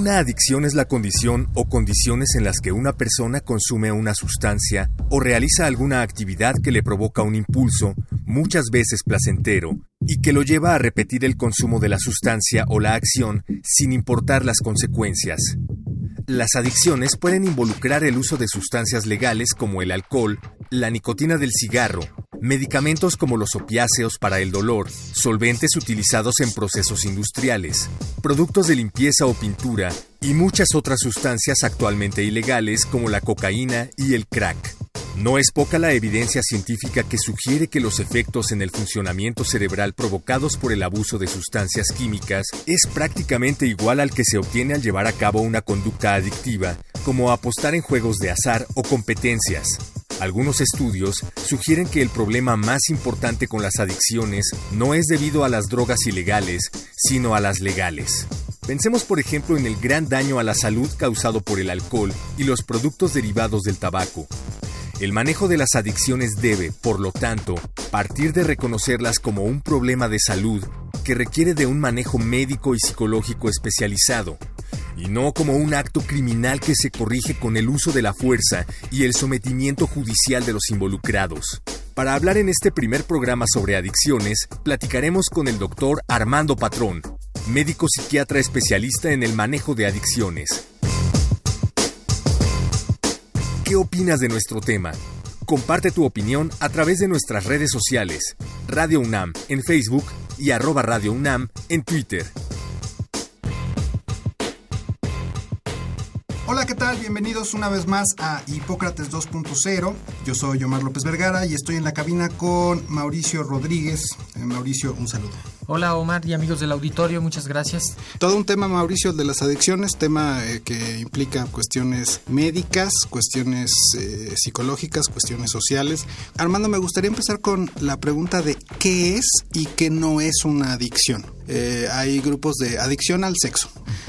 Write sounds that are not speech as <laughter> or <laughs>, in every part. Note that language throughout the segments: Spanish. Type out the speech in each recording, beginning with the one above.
Una adicción es la condición o condiciones en las que una persona consume una sustancia o realiza alguna actividad que le provoca un impulso, muchas veces placentero, y que lo lleva a repetir el consumo de la sustancia o la acción sin importar las consecuencias. Las adicciones pueden involucrar el uso de sustancias legales como el alcohol, la nicotina del cigarro, medicamentos como los opiáceos para el dolor, solventes utilizados en procesos industriales, productos de limpieza o pintura y muchas otras sustancias actualmente ilegales como la cocaína y el crack. No es poca la evidencia científica que sugiere que los efectos en el funcionamiento cerebral provocados por el abuso de sustancias químicas es prácticamente igual al que se obtiene al llevar a cabo una conducta adictiva, como apostar en juegos de azar o competencias. Algunos estudios sugieren que el problema más importante con las adicciones no es debido a las drogas ilegales, sino a las legales. Pensemos por ejemplo en el gran daño a la salud causado por el alcohol y los productos derivados del tabaco. El manejo de las adicciones debe, por lo tanto, partir de reconocerlas como un problema de salud que requiere de un manejo médico y psicológico especializado, y no como un acto criminal que se corrige con el uso de la fuerza y el sometimiento judicial de los involucrados. Para hablar en este primer programa sobre adicciones, platicaremos con el doctor Armando Patrón, médico psiquiatra especialista en el manejo de adicciones. ¿Qué opinas de nuestro tema? Comparte tu opinión a través de nuestras redes sociales, Radio UNAM en Facebook y arroba Radio UNAM en Twitter. Hola, ¿qué? Bienvenidos una vez más a Hipócrates 2.0. Yo soy Omar López Vergara y estoy en la cabina con Mauricio Rodríguez. Eh, Mauricio, un saludo. Hola Omar y amigos del auditorio, muchas gracias. Todo un tema, Mauricio, de las adicciones, tema eh, que implica cuestiones médicas, cuestiones eh, psicológicas, cuestiones sociales. Armando, me gustaría empezar con la pregunta de qué es y qué no es una adicción. Eh, hay grupos de adicción al sexo,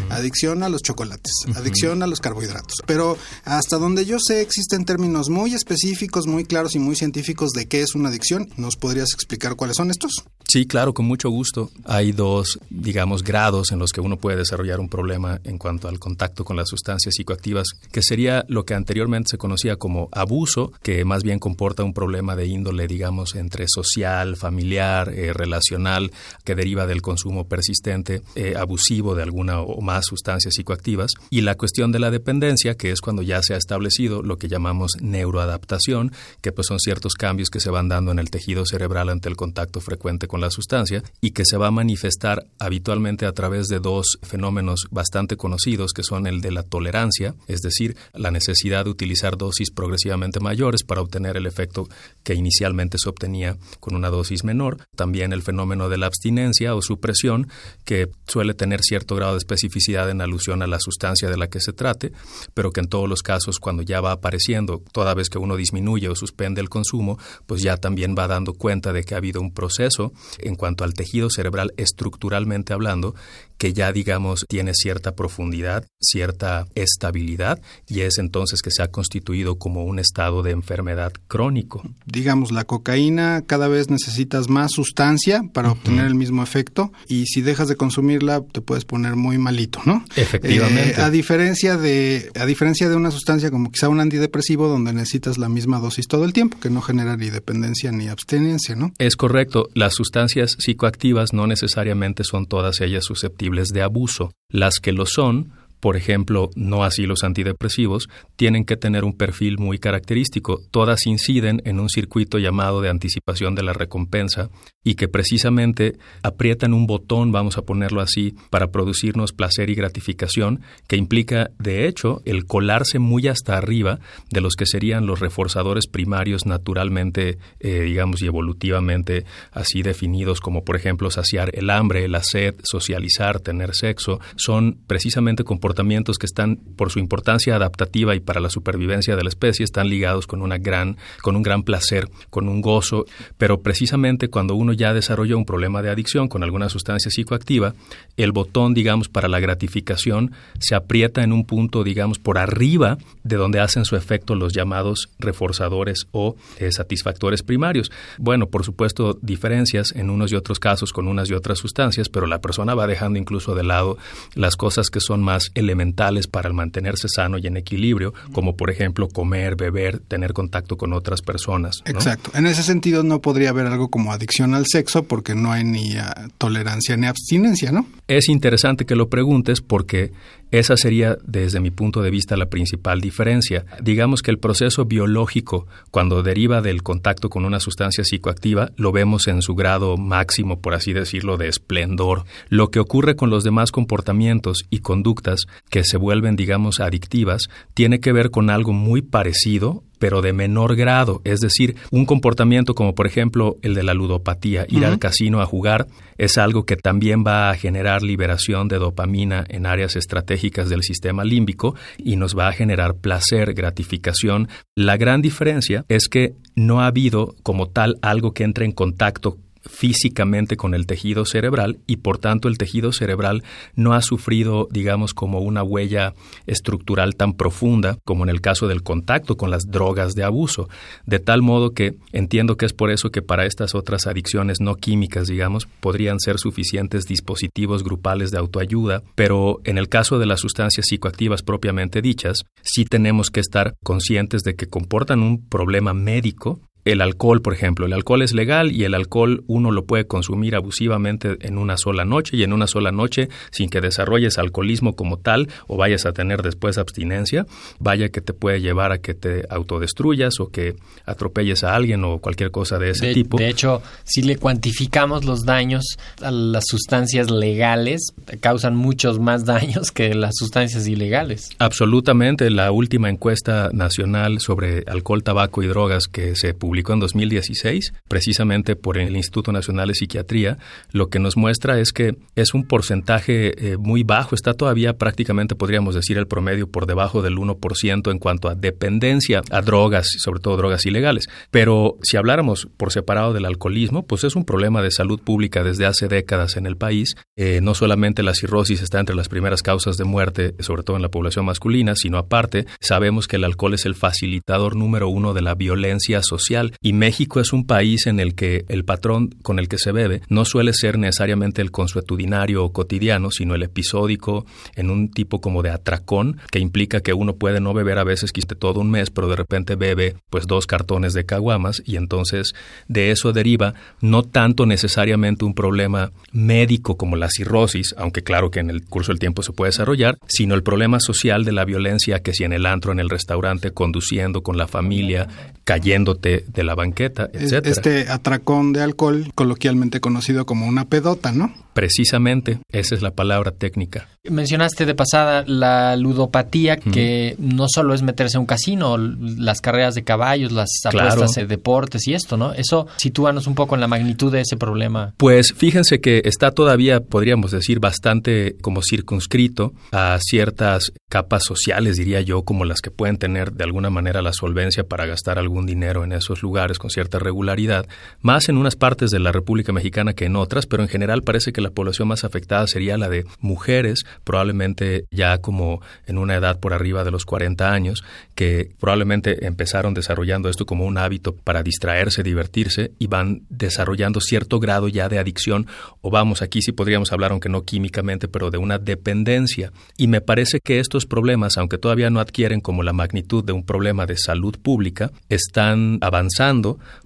adicción a los chocolates, adicción a los carbohidratos. Pero hasta donde yo sé existen términos muy específicos, muy claros y muy científicos de qué es una adicción. ¿Nos podrías explicar cuáles son estos? Sí, claro, con mucho gusto. Hay dos, digamos, grados en los que uno puede desarrollar un problema en cuanto al contacto con las sustancias psicoactivas, que sería lo que anteriormente se conocía como abuso, que más bien comporta un problema de índole, digamos, entre social, familiar, eh, relacional, que deriva del consumo persistente, eh, abusivo de alguna o más sustancias psicoactivas, y la cuestión de la dependencia, que es cuando ya se ha establecido lo que llamamos neuroadaptación, que pues son ciertos cambios que se van dando en el tejido cerebral ante el contacto frecuente con la sustancia y que se va a manifestar habitualmente a través de dos fenómenos bastante conocidos que son el de la tolerancia, es decir, la necesidad de utilizar dosis progresivamente mayores para obtener el efecto que inicialmente se obtenía con una dosis menor, también el fenómeno de la abstinencia o supresión que suele tener cierto grado de especificidad en alusión a la sustancia de la que se trate, pero que en todos los casos cuando ya va apareciendo, toda vez que uno disminuye o suspende el consumo, pues ya también va dando cuenta de que ha habido un proceso en cuanto al tejido cerebral estructuralmente hablando, que ya digamos tiene cierta profundidad, cierta estabilidad y es entonces que se ha constituido como un estado de enfermedad crónico. Digamos, la cocaína cada vez necesitas más sustancia para uh -huh. obtener el mismo efecto y si dejas de consumirla te puedes poner muy malito, ¿no? Efectivamente. Eh, a diferencia de a diferencia de una sustancia como quizá un antidepresivo donde necesitas la misma dosis todo el tiempo, que no genera ni dependencia ni abstinencia, ¿no? Es correcto, las sustancias psicoactivas no necesariamente son todas ellas susceptibles de abuso. Las que lo son por ejemplo, no así los antidepresivos, tienen que tener un perfil muy característico. Todas inciden en un circuito llamado de anticipación de la recompensa y que precisamente aprietan un botón, vamos a ponerlo así, para producirnos placer y gratificación, que implica, de hecho, el colarse muy hasta arriba de los que serían los reforzadores primarios naturalmente, eh, digamos, y evolutivamente así definidos, como por ejemplo saciar el hambre, la sed, socializar, tener sexo, son precisamente comportamientos que están, por su importancia adaptativa y para la supervivencia de la especie, están ligados con, una gran, con un gran placer, con un gozo, pero precisamente cuando uno ya desarrolla un problema de adicción con alguna sustancia psicoactiva, el botón, digamos, para la gratificación se aprieta en un punto, digamos, por arriba de donde hacen su efecto los llamados reforzadores o eh, satisfactores primarios. Bueno, por supuesto, diferencias en unos y otros casos con unas y otras sustancias, pero la persona va dejando incluso de lado las cosas que son más elementales para el mantenerse sano y en equilibrio, como por ejemplo comer, beber, tener contacto con otras personas. Exacto. En ese sentido no podría haber algo como adicción al sexo porque no hay ni ah, tolerancia ni abstinencia, ¿no? Es interesante que lo preguntes porque esa sería, desde mi punto de vista, la principal diferencia. Digamos que el proceso biológico, cuando deriva del contacto con una sustancia psicoactiva, lo vemos en su grado máximo, por así decirlo, de esplendor. Lo que ocurre con los demás comportamientos y conductas que se vuelven, digamos, adictivas, tiene que ver con algo muy parecido pero de menor grado. Es decir, un comportamiento como por ejemplo el de la ludopatía, ir al casino a jugar, es algo que también va a generar liberación de dopamina en áreas estratégicas del sistema límbico y nos va a generar placer, gratificación. La gran diferencia es que no ha habido como tal algo que entre en contacto físicamente con el tejido cerebral y por tanto el tejido cerebral no ha sufrido, digamos, como una huella estructural tan profunda como en el caso del contacto con las drogas de abuso. De tal modo que entiendo que es por eso que para estas otras adicciones no químicas, digamos, podrían ser suficientes dispositivos grupales de autoayuda, pero en el caso de las sustancias psicoactivas propiamente dichas, sí tenemos que estar conscientes de que comportan un problema médico el alcohol, por ejemplo. El alcohol es legal y el alcohol uno lo puede consumir abusivamente en una sola noche y en una sola noche sin que desarrolles alcoholismo como tal o vayas a tener después abstinencia, vaya que te puede llevar a que te autodestruyas o que atropelles a alguien o cualquier cosa de ese tipo. De hecho, si le cuantificamos los daños a las sustancias legales, causan muchos más <laughs> daños que las sustancias ilegales. Absolutamente. La última encuesta nacional sobre alcohol, tabaco y drogas que se publicó publicó en 2016, precisamente por el Instituto Nacional de Psiquiatría, lo que nos muestra es que es un porcentaje eh, muy bajo, está todavía prácticamente, podríamos decir, el promedio por debajo del 1% en cuanto a dependencia a drogas, sobre todo drogas ilegales. Pero si habláramos por separado del alcoholismo, pues es un problema de salud pública desde hace décadas en el país. Eh, no solamente la cirrosis está entre las primeras causas de muerte, sobre todo en la población masculina, sino aparte, sabemos que el alcohol es el facilitador número uno de la violencia social y México es un país en el que el patrón con el que se bebe no suele ser necesariamente el consuetudinario o cotidiano, sino el episódico en un tipo como de atracón que implica que uno puede no beber a veces quiste todo un mes, pero de repente bebe pues dos cartones de caguamas y entonces de eso deriva no tanto necesariamente un problema médico como la cirrosis, aunque claro que en el curso del tiempo se puede desarrollar, sino el problema social de la violencia que si en el antro, en el restaurante, conduciendo con la familia, cayéndote de la banqueta, etc. Este atracón de alcohol, coloquialmente conocido como una pedota, ¿no? Precisamente, esa es la palabra técnica. Mencionaste de pasada la ludopatía, que no solo es meterse a un casino, las carreras de caballos, las apuestas de deportes y esto, ¿no? Eso sitúanos un poco en la magnitud de ese problema. Pues fíjense que está todavía, podríamos decir, bastante como circunscrito a ciertas capas sociales, diría yo, como las que pueden tener de alguna manera la solvencia para gastar algún dinero en esos lugares con cierta regularidad, más en unas partes de la República Mexicana que en otras, pero en general parece que la población más afectada sería la de mujeres, probablemente ya como en una edad por arriba de los 40 años, que probablemente empezaron desarrollando esto como un hábito para distraerse, divertirse y van desarrollando cierto grado ya de adicción o vamos, aquí sí podríamos hablar, aunque no químicamente, pero de una dependencia. Y me parece que estos problemas, aunque todavía no adquieren como la magnitud de un problema de salud pública, están avanzando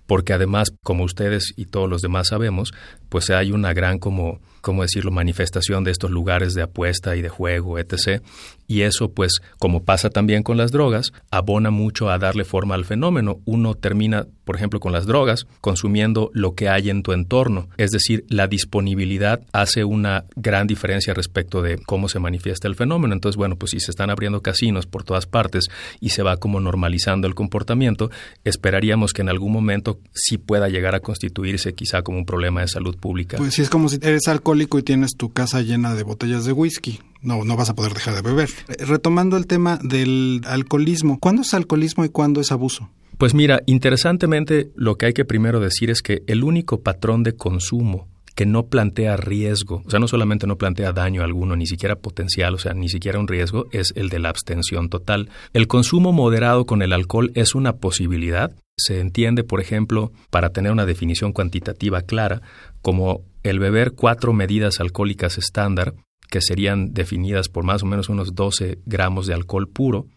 porque además, como ustedes y todos los demás sabemos, pues hay una gran como ¿cómo decirlo?, manifestación de estos lugares de apuesta y de juego, etc. y eso pues como pasa también con las drogas, abona mucho a darle forma al fenómeno. Uno termina, por ejemplo, con las drogas consumiendo lo que hay en tu entorno, es decir, la disponibilidad hace una gran diferencia respecto de cómo se manifiesta el fenómeno. Entonces, bueno, pues si se están abriendo casinos por todas partes y se va como normalizando el comportamiento, esperaríamos que en algún momento sí pueda llegar a constituirse quizá como un problema de salud pública. Pues sí, es como si eres alcohólico y tienes tu casa llena de botellas de whisky no, no vas a poder dejar de beber. Eh, retomando el tema del alcoholismo, ¿cuándo es alcoholismo y cuándo es abuso? Pues mira, interesantemente lo que hay que primero decir es que el único patrón de consumo que no plantea riesgo, o sea, no solamente no plantea daño alguno, ni siquiera potencial, o sea, ni siquiera un riesgo, es el de la abstención total. El consumo moderado con el alcohol es una posibilidad. Se entiende, por ejemplo, para tener una definición cuantitativa clara, como el beber cuatro medidas alcohólicas estándar que serían definidas por más o menos unos 12 gramos de alcohol puro,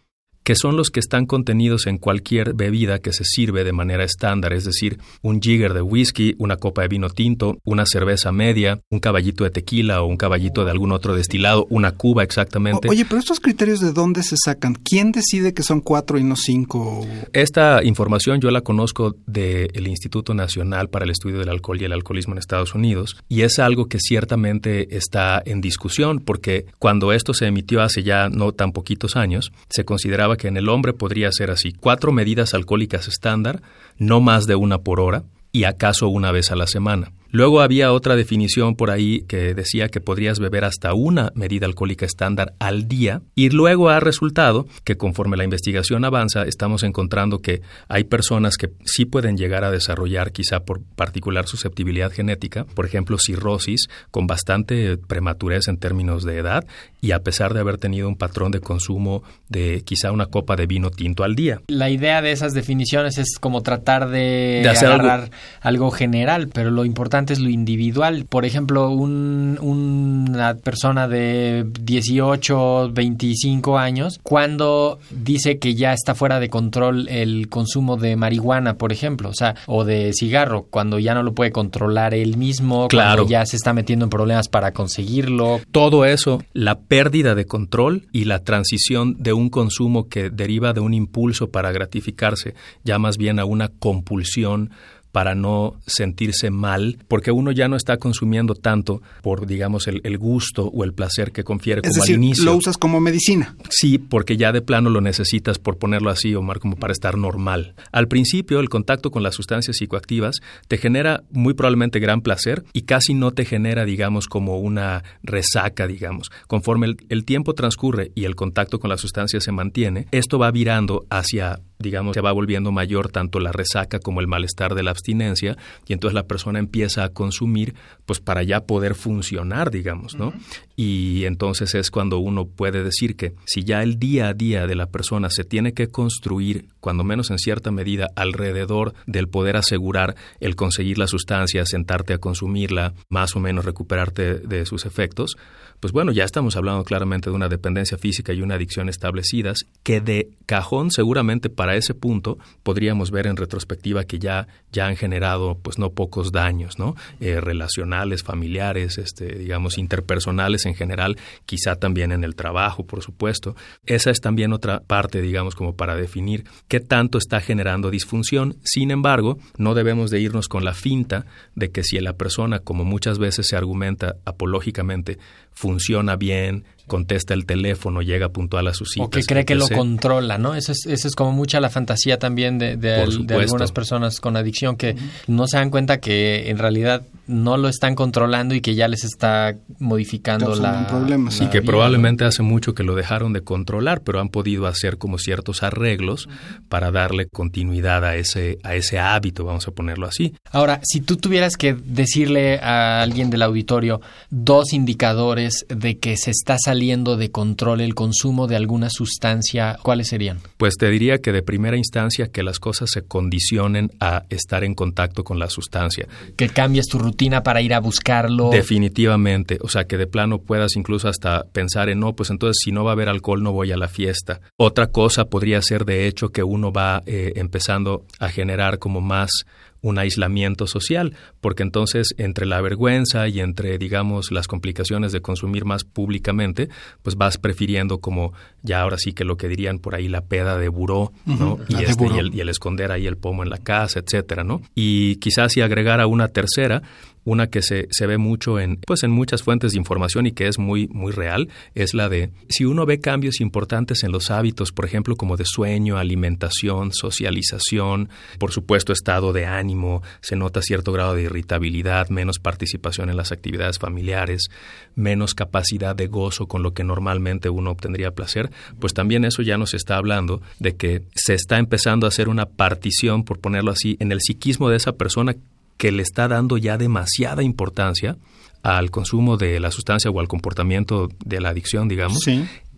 que son los que están contenidos en cualquier bebida que se sirve de manera estándar, es decir, un jigger de whisky, una copa de vino tinto, una cerveza media, un caballito de tequila o un caballito de algún otro destilado, una cuba exactamente. oye, pero estos criterios de dónde se sacan? ¿Quién decide que son cuatro y no cinco? Esta información yo la conozco del Instituto Nacional para el Estudio del Alcohol y el Alcoholismo en Estados Unidos y es algo que ciertamente está en discusión porque cuando esto se emitió hace ya no tan poquitos años, se consideraba que en el hombre podría ser así, cuatro medidas alcohólicas estándar, no más de una por hora y acaso una vez a la semana. Luego había otra definición por ahí que decía que podrías beber hasta una medida alcohólica estándar al día y luego ha resultado que conforme la investigación avanza estamos encontrando que hay personas que sí pueden llegar a desarrollar quizá por particular susceptibilidad genética, por ejemplo cirrosis con bastante prematurez en términos de edad y a pesar de haber tenido un patrón de consumo de quizá una copa de vino tinto al día. La idea de esas definiciones es como tratar de, hacer agarrar algo general, pero lo importante es lo individual. Por ejemplo, una persona de 18, 25 años, cuando dice que ya está fuera de control el consumo de marihuana, por ejemplo, o sea, o de cigarro, cuando ya no lo puede controlar él mismo, claro. cuando ya se está metiendo en problemas para conseguirlo. Todo eso, la pérdida de control y la transición de un consumo que deriva de un impulso para gratificarse, ya más bien a una compulsión para no sentirse mal, porque uno ya no está consumiendo tanto por, digamos, el, gusto o el placer que confiere como al inicio. lo usas como medicina. Sí, porque ya de plano lo necesitas, por ponerlo así, Omar, como para estar normal. Al principio, el contacto con las sustancias psicoactivas te genera muy probablemente gran placer y casi no te genera, digamos, como una resaca, digamos. Conforme el tiempo transcurre y el contacto con las sustancias se mantiene, esto va virando hacia digamos, se va volviendo mayor tanto la resaca como el malestar de la abstinencia y entonces la persona empieza a consumir pues para ya poder funcionar, digamos, ¿no? Y entonces es cuando uno puede decir que si ya el día a día de la persona se tiene que construir, cuando menos en cierta medida, alrededor del poder asegurar el conseguir la sustancia, sentarte a consumirla, más o menos recuperarte de sus efectos, pues bueno, ya estamos hablando claramente de una dependencia física y una adicción establecidas que de cajón seguramente para ese punto podríamos ver en retrospectiva que ya, ya han generado pues no pocos daños, ¿no? Eh, relacionales, familiares, este, digamos, interpersonales en general, quizá también en el trabajo, por supuesto. Esa es también otra parte, digamos, como para definir qué tanto está generando disfunción. Sin embargo, no debemos de irnos con la finta de que si la persona, como muchas veces se argumenta apológicamente, funciona bien, contesta el teléfono, llega puntual a su sitio. O que cree que lo controla, ¿no? Esa es, es como mucha la fantasía también de, de, algunas personas con adicción que no se dan cuenta que en realidad no lo están controlando y que ya les está modificando la, problema, Y que probablemente hace mucho que lo dejaron de controlar, pero han podido hacer como ciertos arreglos para darle continuidad a ese, a ese hábito, vamos a ponerlo así. Ahora, si tú tuvieras que decirle a alguien del auditorio dos indicadores de que se está saliendo saliendo de control el consumo de alguna sustancia, ¿cuáles serían? Pues te diría que de primera instancia que las cosas se condicionen a estar en contacto con la sustancia. Que cambies tu rutina para ir a buscarlo. Definitivamente, o sea, que de plano puedas incluso hasta pensar en, no, pues entonces si no va a haber alcohol no voy a la fiesta. Otra cosa podría ser de hecho que uno va eh, empezando a generar como más un aislamiento social, porque entonces entre la vergüenza y entre, digamos, las complicaciones de consumir más públicamente, pues vas prefiriendo como ya ahora sí que lo que dirían por ahí la peda de buró, ¿no? y, este, y, el, y, el, esconder ahí el pomo en la casa, etcétera, ¿no? Y quizás si agregara una tercera, una que se, se, ve mucho en, pues en muchas fuentes de información y que es muy, muy real, es la de si uno ve cambios importantes en los hábitos, por ejemplo, como de sueño, alimentación, socialización, por supuesto estado de ánimo, se nota cierto grado de irritabilidad, menos participación en las actividades familiares, menos capacidad de gozo con lo que normalmente uno obtendría placer, pues también eso ya nos está hablando de que se está empezando a hacer una partición, por ponerlo así, en el psiquismo de esa persona que le está dando ya demasiada importancia al consumo de la sustancia o al comportamiento de la adicción, digamos,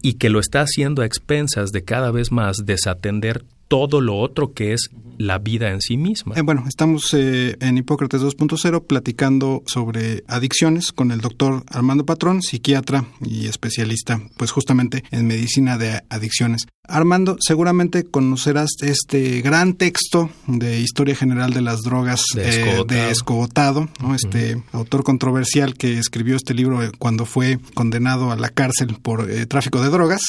y que lo está haciendo a expensas de cada vez más desatender todo lo otro que es la vida en sí misma. Eh, bueno, estamos eh, en Hipócrates 2.0 platicando sobre adicciones con el doctor Armando Patrón, psiquiatra y especialista, pues justamente en medicina de adicciones. Armando, seguramente conocerás este gran texto de Historia General de las Drogas de eh, Escogotado, ¿no? este autor controversial que escribió este libro cuando fue condenado a la cárcel por tráfico de drogas,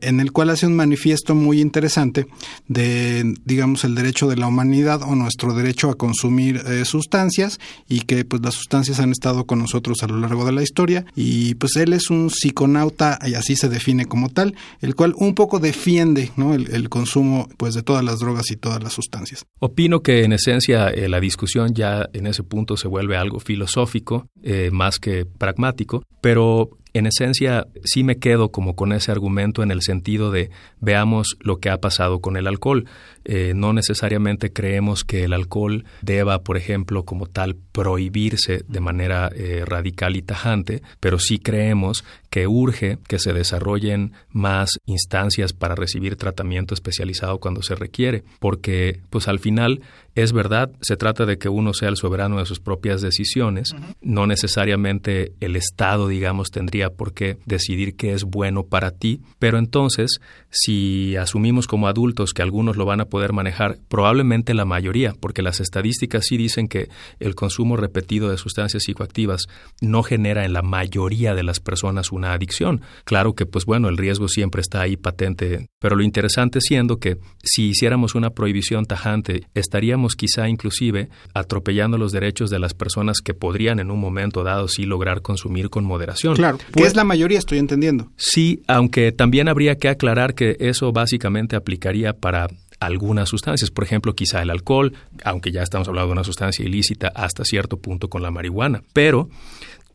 en el cual hace un manifiesto muy interesante de, digamos, el derecho de la humanidad o nuestro derecho a consumir eh, sustancias y que pues las sustancias han estado con nosotros a lo largo de la historia y pues él es un psiconauta y así se define como tal, el cual un poco defiende ¿no? el, consumo pues de todas las drogas y todas las sustancias. Opino que en esencia eh, la discusión ya en ese punto se vuelve algo filosófico eh, más que pragmático, pero en esencia sí me quedo como con ese argumento en el sentido de veamos lo que ha pasado con el alcohol. Eh, no necesariamente creemos que el alcohol deba, por ejemplo, como tal, prohibirse de manera eh, radical y tajante, pero sí creemos que urge que se desarrollen más instancias para recibir tratamiento especializado cuando se requiere, porque pues al final es verdad, se trata de que uno sea el soberano de sus propias decisiones, no necesariamente el Estado, digamos, tendría por qué decidir qué es bueno para ti, pero entonces, si asumimos como adultos que algunos lo van a poder manejar, probablemente la mayoría, porque las estadísticas sí dicen que el consumo repetido de sustancias psicoactivas no genera en la mayoría de las personas una adicción. Claro que, pues bueno, el riesgo siempre está ahí patente, pero lo interesante siendo que si hiciéramos una prohibición tajante, estaríamos quizá inclusive atropellando los derechos de las personas que podrían en un momento dado sí lograr consumir con moderación. Claro, que es la mayoría, estoy entendiendo. Sí, aunque también habría que aclarar que eso básicamente aplicaría para algunas sustancias, por ejemplo, quizá el alcohol, aunque ya estamos hablando de una sustancia ilícita hasta cierto punto con la marihuana, pero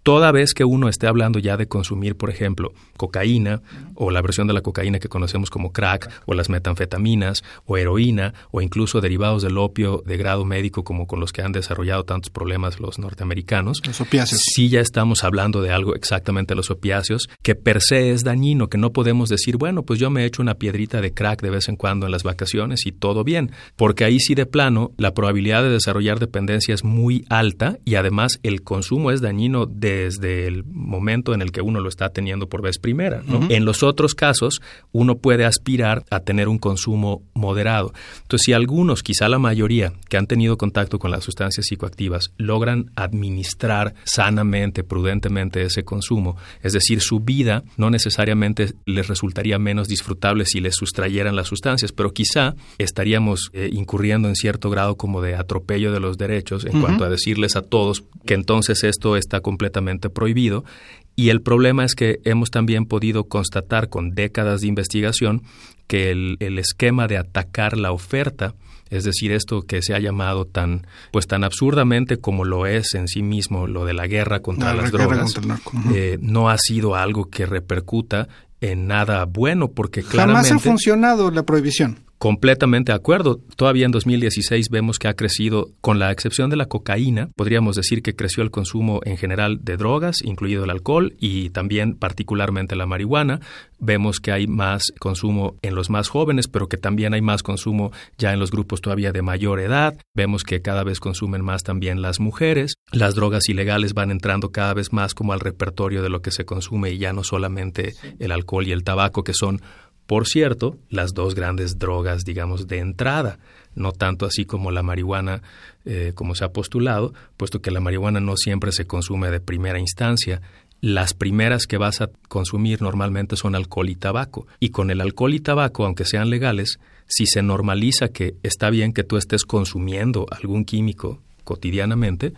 Toda vez que uno esté hablando ya de consumir, por ejemplo, cocaína o la versión de la cocaína que conocemos como crack o las metanfetaminas o heroína o incluso derivados del opio de grado médico como con los que han desarrollado tantos problemas los norteamericanos. Los opiáceos. Sí ya estamos hablando de algo exactamente los opiáceos que per se es dañino, que no podemos decir, bueno, pues yo me echo una piedrita de crack de vez en cuando en las vacaciones y todo bien, porque ahí sí de plano la probabilidad de desarrollar dependencia es muy alta y además el consumo es dañino de desde el momento en el que uno lo está teniendo por vez primera. En los otros casos, uno puede aspirar a tener un consumo moderado. Entonces, si algunos, quizá la mayoría, que han tenido contacto con las sustancias psicoactivas, logran administrar sanamente, prudentemente ese consumo, es decir, su vida no necesariamente les resultaría menos disfrutable si les sustrayeran las sustancias, pero quizá estaríamos eh, incurriendo en cierto grado como de atropello de los derechos en cuanto a decirles a todos que entonces esto está completamente prohibido. Y el problema es que hemos también podido constatar con décadas de investigación que el, esquema de atacar la oferta, es decir, esto que se ha llamado tan, pues tan absurdamente como lo es en sí mismo lo de la guerra contra las drogas, eh, no ha sido algo que repercuta en nada bueno, porque claramente... Jamás ha funcionado la prohibición. Completamente de acuerdo. Todavía en 2016 vemos que ha crecido, con la excepción de la cocaína, podríamos decir que creció el consumo en general de drogas, incluido el alcohol y también particularmente la marihuana. Vemos que hay más consumo en los más jóvenes, pero que también hay más consumo ya en los grupos todavía de mayor edad. Vemos que cada vez consumen más también las mujeres. Las drogas ilegales van entrando cada vez más como al repertorio de lo que se consume y ya no solamente el alcohol y el tabaco, que son Por cierto, las dos grandes drogas, digamos, de entrada, no tanto así como la marihuana, eh, como se ha postulado, puesto que la marihuana no siempre se consume de primera instancia. Las primeras que vas a consumir normalmente son alcohol y tabaco. Y con el alcohol y tabaco, aunque sean legales, si se normaliza que está bien que tú estés consumiendo algún químico cotidianamente,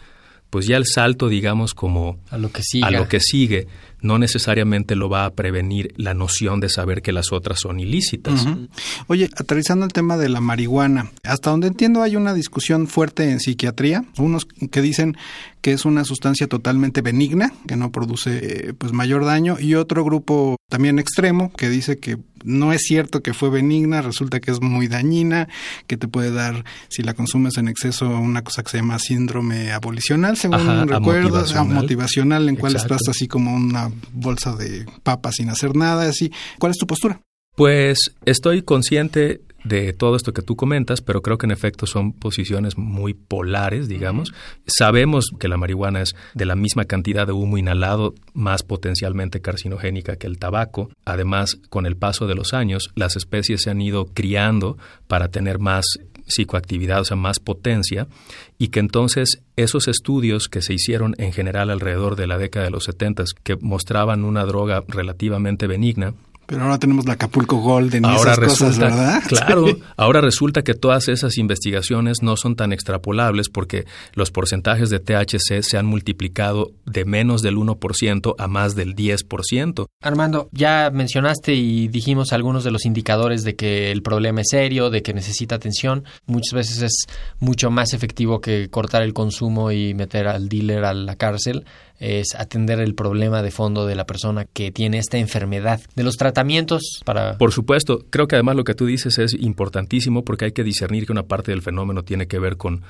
pues ya el salto, digamos, como a lo que a lo que sigue no necesariamente lo va a prevenir la noción de saber que las otras son ilícitas. Oye, aterrizando el tema de la marihuana, hasta donde entiendo hay una discusión fuerte en psiquiatría, unos que dicen que es una sustancia totalmente benigna, que no produce eh, pues mayor daño, y otro grupo también extremo que dice que no es cierto que fue benigna, resulta que es muy dañina, que te puede dar, si la consumes en exceso, una cosa que se llama síndrome abolicional, según recuerdo, motivacional, en cual estás así como una bolsa de papas sin hacer nada, así. ¿Cuál es tu postura? Pues estoy consciente de todo esto que tú comentas, pero creo que en efecto son posiciones muy polares, digamos. Sabemos que la marihuana es de la misma cantidad de humo inhalado, más potencialmente carcinogénica que el tabaco. Además, con el paso de los años, las especies se han ido criando para tener más psicoactividad, o sea, más potencia, y que entonces esos estudios que se hicieron en general alrededor de la década de los 70, que mostraban una droga relativamente benigna, pero ahora tenemos la Acapulco Golden y ahora esas cosas, ¿verdad? <laughs> Claro, ahora resulta que todas esas investigaciones no son tan extrapolables porque los porcentajes de THC se han multiplicado de menos del 1% a más del 10%. Armando, ya mencionaste y dijimos algunos de los indicadores de que el problema es serio, de que necesita atención. Muchas veces es mucho más efectivo que cortar el consumo y meter al dealer a la cárcel es atender el problema de fondo de la persona que tiene esta enfermedad. De los tratamientos para... Por supuesto, creo que además lo que tú dices es importantísimo porque hay que discernir que una parte del fenómeno tiene que ver con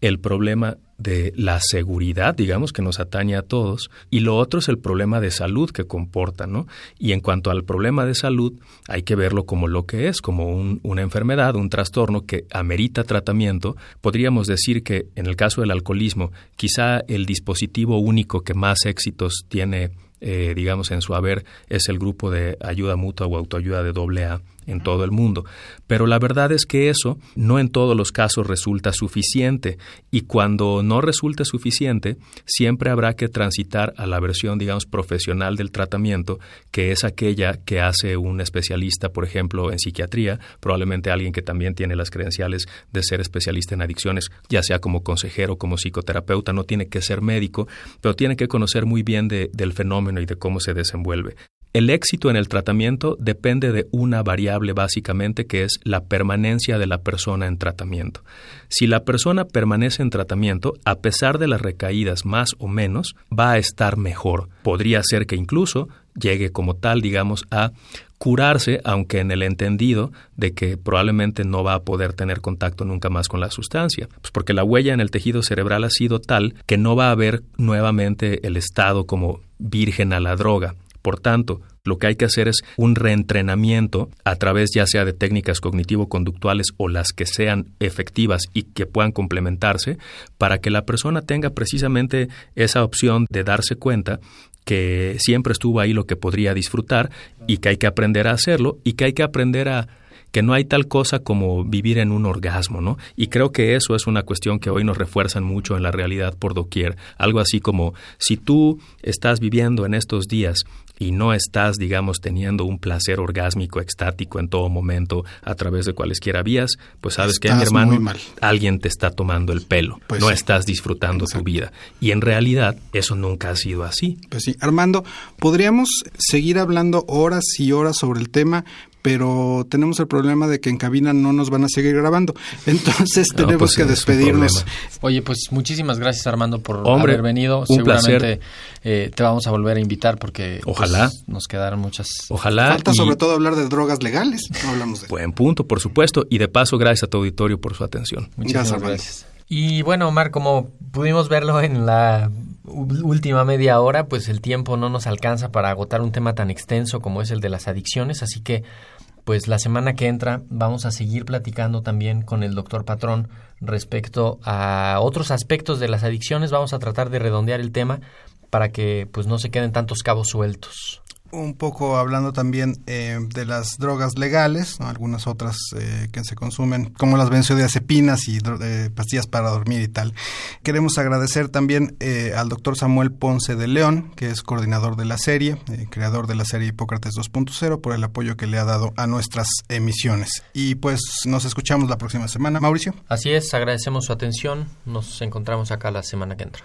el problema de la seguridad, digamos, que nos atañe a todos, y lo otro es el problema de salud que comporta, ¿no? Y en cuanto al problema de salud, hay que verlo como lo que es, como una enfermedad, un trastorno que amerita tratamiento. Podríamos decir que en el caso del alcoholismo, quizá el dispositivo único que más éxitos tiene eh, digamos, en su haber es el grupo de ayuda mutua o autoayuda de doble A en todo el mundo. Pero la verdad es que eso no en todos los casos resulta suficiente y cuando no resulte suficiente, siempre habrá que transitar a la versión, digamos, profesional del tratamiento, que es aquella que hace un especialista, por ejemplo, en psiquiatría, probablemente alguien que también tiene las credenciales de ser especialista en adicciones, ya sea como consejero, como psicoterapeuta, no tiene que ser médico, pero tiene que conocer muy bien del fenómeno y de cómo se desenvuelve. El éxito en el tratamiento depende de una variable básicamente que es la permanencia de la persona en tratamiento. Si la persona permanece en tratamiento, a pesar de las recaídas más o menos, va a estar mejor. Podría ser que incluso llegue como tal, digamos, a curarse, aunque en el entendido de que probablemente no va a poder tener contacto nunca más con la sustancia, pues porque la huella en el tejido cerebral ha sido tal que no va a haber nuevamente el estado como virgen a la droga. Por tanto, lo que hay que hacer es un reentrenamiento a través ya sea de técnicas cognitivo-conductuales o las que sean efectivas y que puedan complementarse para que la persona tenga precisamente esa opción de darse cuenta que siempre estuvo ahí lo que podría disfrutar y que hay que aprender a hacerlo y que hay que aprender a que no hay tal cosa como vivir en un orgasmo, ¿no? Y creo que eso es una cuestión que hoy nos refuerzan mucho en la realidad por doquier. Algo así como si tú estás viviendo en estos días y no estás, digamos, teniendo un placer orgásmico, extático en todo momento a través de cualesquiera vías, pues sabes que, mi hermano, alguien te está tomando el pelo. Pues no estás disfrutando tu vida. Y en realidad eso nunca ha sido así. Pues sí. Armando, podríamos seguir hablando horas y horas sobre el tema, pero tenemos el problema de que en cabina no nos van a seguir grabando. <laughs> Entonces tenemos pues que despedirnos. Oye, pues muchísimas gracias Armando por haber venido. Seguramente eh, te vamos a volver a invitar porque pues, ojalá nos quedaron muchas. Ojalá. Falta sobre todo hablar de drogas legales. No hablamos de. Buen punto, por supuesto. Y de paso, gracias a tu auditorio por su atención. Muchísimas gracias. Y bueno, Omar, como pudimos verlo en la última media hora, pues el tiempo no nos alcanza para agotar un tema tan extenso como es el de las adicciones, así que pues la semana que entra vamos a seguir platicando también con el doctor Patrón respecto a otros aspectos de las adicciones. Vamos a tratar de redondear el tema para que pues no se queden tantos cabos sueltos. Un poco hablando también eh, de las drogas legales, algunas otras eh, que se consumen, como las benzodiazepinas y eh, pastillas para dormir y tal. Queremos agradecer también al doctor Samuel Ponce de León, que es coordinador de la serie, creador de la serie Hipócrates 2.0, por el apoyo que le ha dado a nuestras emisiones. Y pues nos escuchamos la próxima semana. Mauricio. Así es, agradecemos su atención. Nos encontramos acá la semana que entra.